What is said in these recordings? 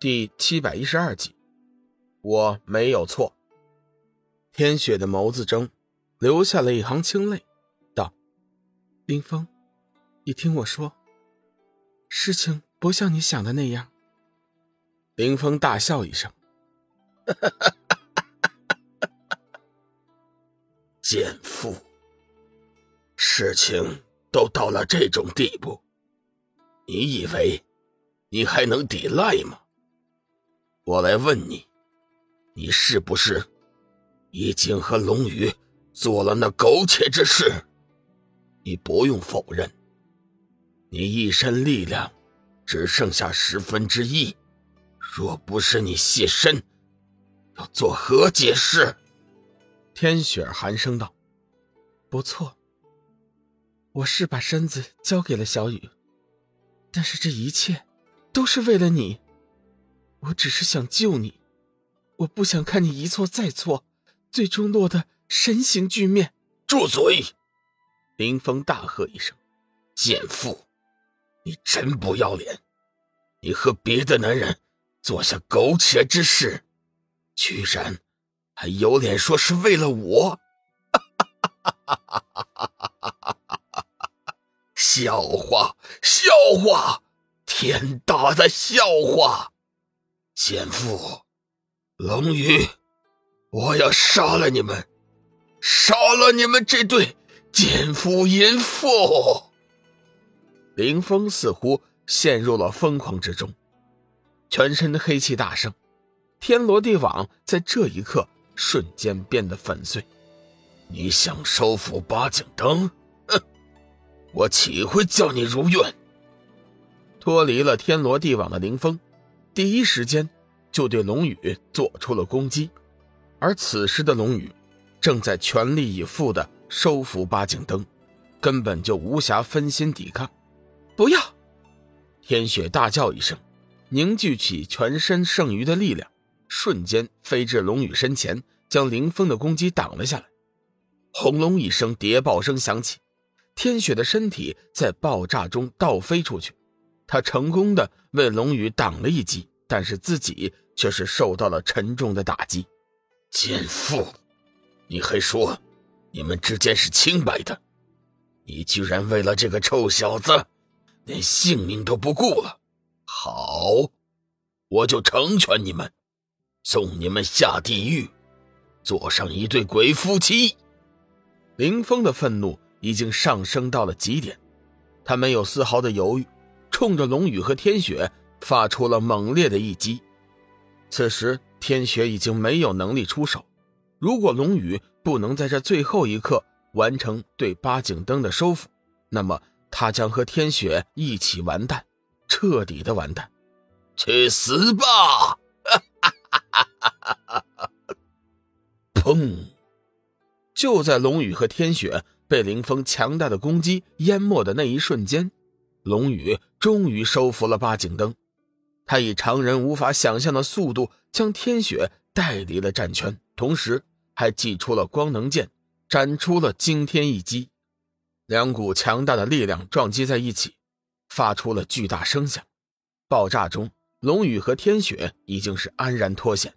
第七百一十二集，我没有错。天雪的眸子中流下了一行清泪，道：“林峰，你听我说，事情不像你想的那样。”林峰大笑一声：“奸夫，事情都到了这种地步，你以为你还能抵赖吗？”我来问你，你是不是已经和龙宇做了那苟且之事？你不用否认，你一身力量只剩下十分之一，若不是你现身，要做何解释？天雪寒声道：“不错，我是把身子交给了小雨，但是这一切都是为了你。”我只是想救你，我不想看你一错再错，最终落得神形俱灭。住嘴！林峰大喝一声：“贱妇，你真不要脸！你和别的男人做下苟且之事，居然还有脸说是为了我？哈哈哈哈哈笑话！笑话！天大的笑话！”奸妇，龙宇，我要杀了你们，杀了你们这对奸夫淫妇！林峰似乎陷入了疯狂之中，全身的黑气大盛，天罗地网在这一刻瞬间变得粉碎。你想收复八景灯？哼，我岂会叫你如愿？脱离了天罗地网的林峰。第一时间就对龙宇做出了攻击，而此时的龙宇正在全力以赴的收服八景灯，根本就无暇分心抵抗。不要！天雪大叫一声，凝聚起全身剩余的力量，瞬间飞至龙宇身前，将林峰的攻击挡了下来。轰隆一声，谍报声响起，天雪的身体在爆炸中倒飞出去。他成功的为龙宇挡了一击，但是自己却是受到了沉重的打击。奸妇，你还说你们之间是清白的？你居然为了这个臭小子，连性命都不顾了！好，我就成全你们，送你们下地狱，做上一对鬼夫妻。林峰的愤怒已经上升到了极点，他没有丝毫的犹豫。冲着龙宇和天雪发出了猛烈的一击。此时，天雪已经没有能力出手。如果龙宇不能在这最后一刻完成对八景灯的收复，那么他将和天雪一起完蛋，彻底的完蛋。去死吧！砰！就在龙宇和天雪被林峰强大的攻击淹没的那一瞬间。龙宇终于收服了八景灯，他以常人无法想象的速度将天雪带离了战圈，同时还祭出了光能剑，斩出了惊天一击。两股强大的力量撞击在一起，发出了巨大声响。爆炸中，龙宇和天雪已经是安然脱险。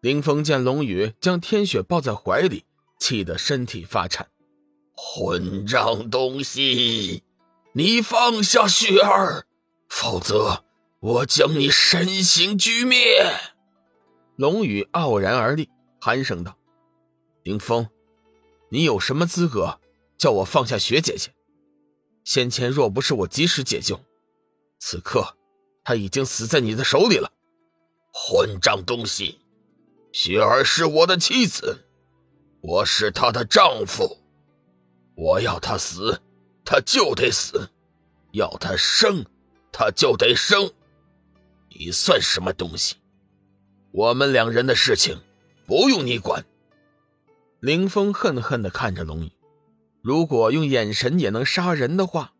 林峰见龙宇将天雪抱在怀里，气得身体发颤：“混账东西！”你放下雪儿，否则我将你身形俱灭！龙宇傲然而立，寒声道：“林峰，你有什么资格叫我放下雪姐姐？先前若不是我及时解救，此刻她已经死在你的手里了。混账东西！雪儿是我的妻子，我是她的丈夫，我要她死。”她就得死，要她生，她就得生。你算什么东西？我们两人的事情不用你管。林峰恨恨的看着龙宇，如果用眼神也能杀人的话，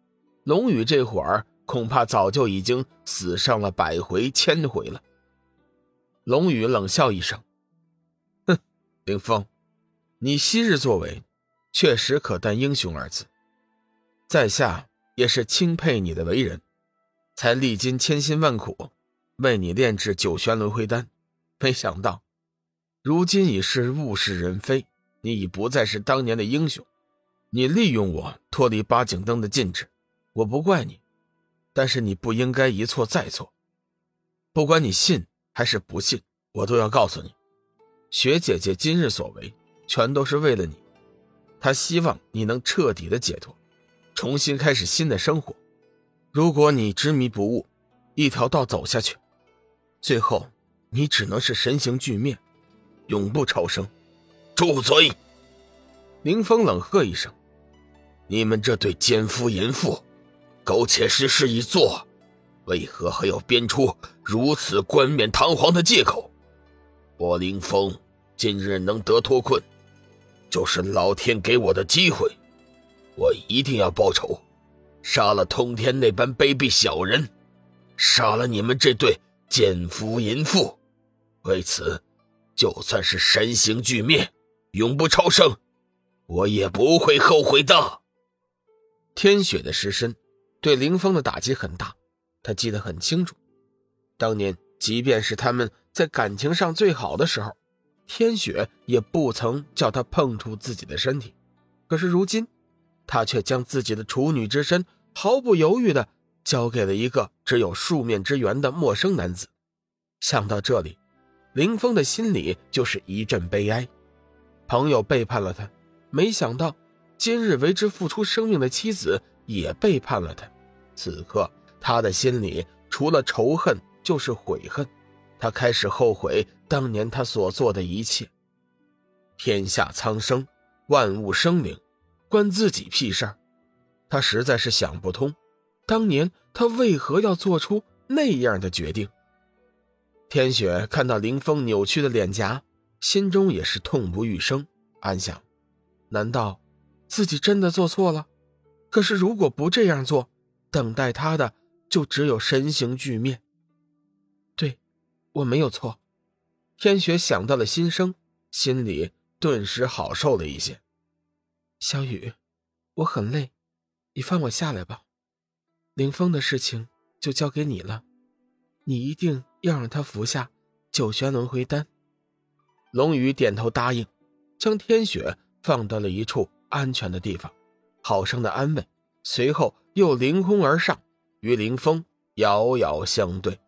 龙宇这会儿恐怕早就已经死上了百回千回了。龙宇冷笑一声：“哼，林峰，你昔日作为，确实可担英雄二字。”在下也是钦佩你的为人，才历经千辛万苦，为你炼制九玄轮回丹，没想到，如今已是物是人非，你已不再是当年的英雄。你利用我脱离八景灯的禁制，我不怪你，但是你不应该一错再错。不管你信还是不信，我都要告诉你，雪姐姐今日所为，全都是为了你。她希望你能彻底的解脱，重新开始新的生活。如果你执迷不悟，一条道走下去，最后你只能是神形俱灭，永不超生。住嘴！林峰冷喝一声。你们这对奸夫淫妇，苟且实事一做，为何还要编出如此冠冕堂皇的借口？我林峰今日能得脱困，就是老天给我的机会，我一定要报仇，杀了通天那般卑鄙小人，杀了你们这对奸夫淫妇。为此，就算是神形俱灭，永不超生，我也不会后悔的。天雪的尸身对林峰的打击很大，他记得很清楚。当年，即便是他们在感情上最好的时候，天雪也不曾叫他碰触自己的身体。可是如今，他却将自己的处女之身毫不犹豫的交给了一个只有数面之缘的陌生男子。想到这里，林峰的心里就是一阵悲哀。朋友背叛了他，没想到。今日为之付出生命的妻子也背叛了他，此刻他的心里除了仇恨就是悔恨，他开始后悔当年他所做的一切。天下苍生，万物生灵，关自己屁事儿？他实在是想不通，当年他为何要做出那样的决定？天雪看到林峰扭曲的脸颊，心中也是痛不欲生，暗想：难道？自己真的做错了，可是如果不这样做，等待他的就只有神形俱灭。对，我没有错。天雪想到了心声，心里顿时好受了一些。小雨，我很累，你放我下来吧。林峰的事情就交给你了，你一定要让他服下九玄轮回丹。龙宇点头答应，将天雪放到了一处。安全的地方，好生的安慰，随后又凌空而上，与林峰遥遥相对。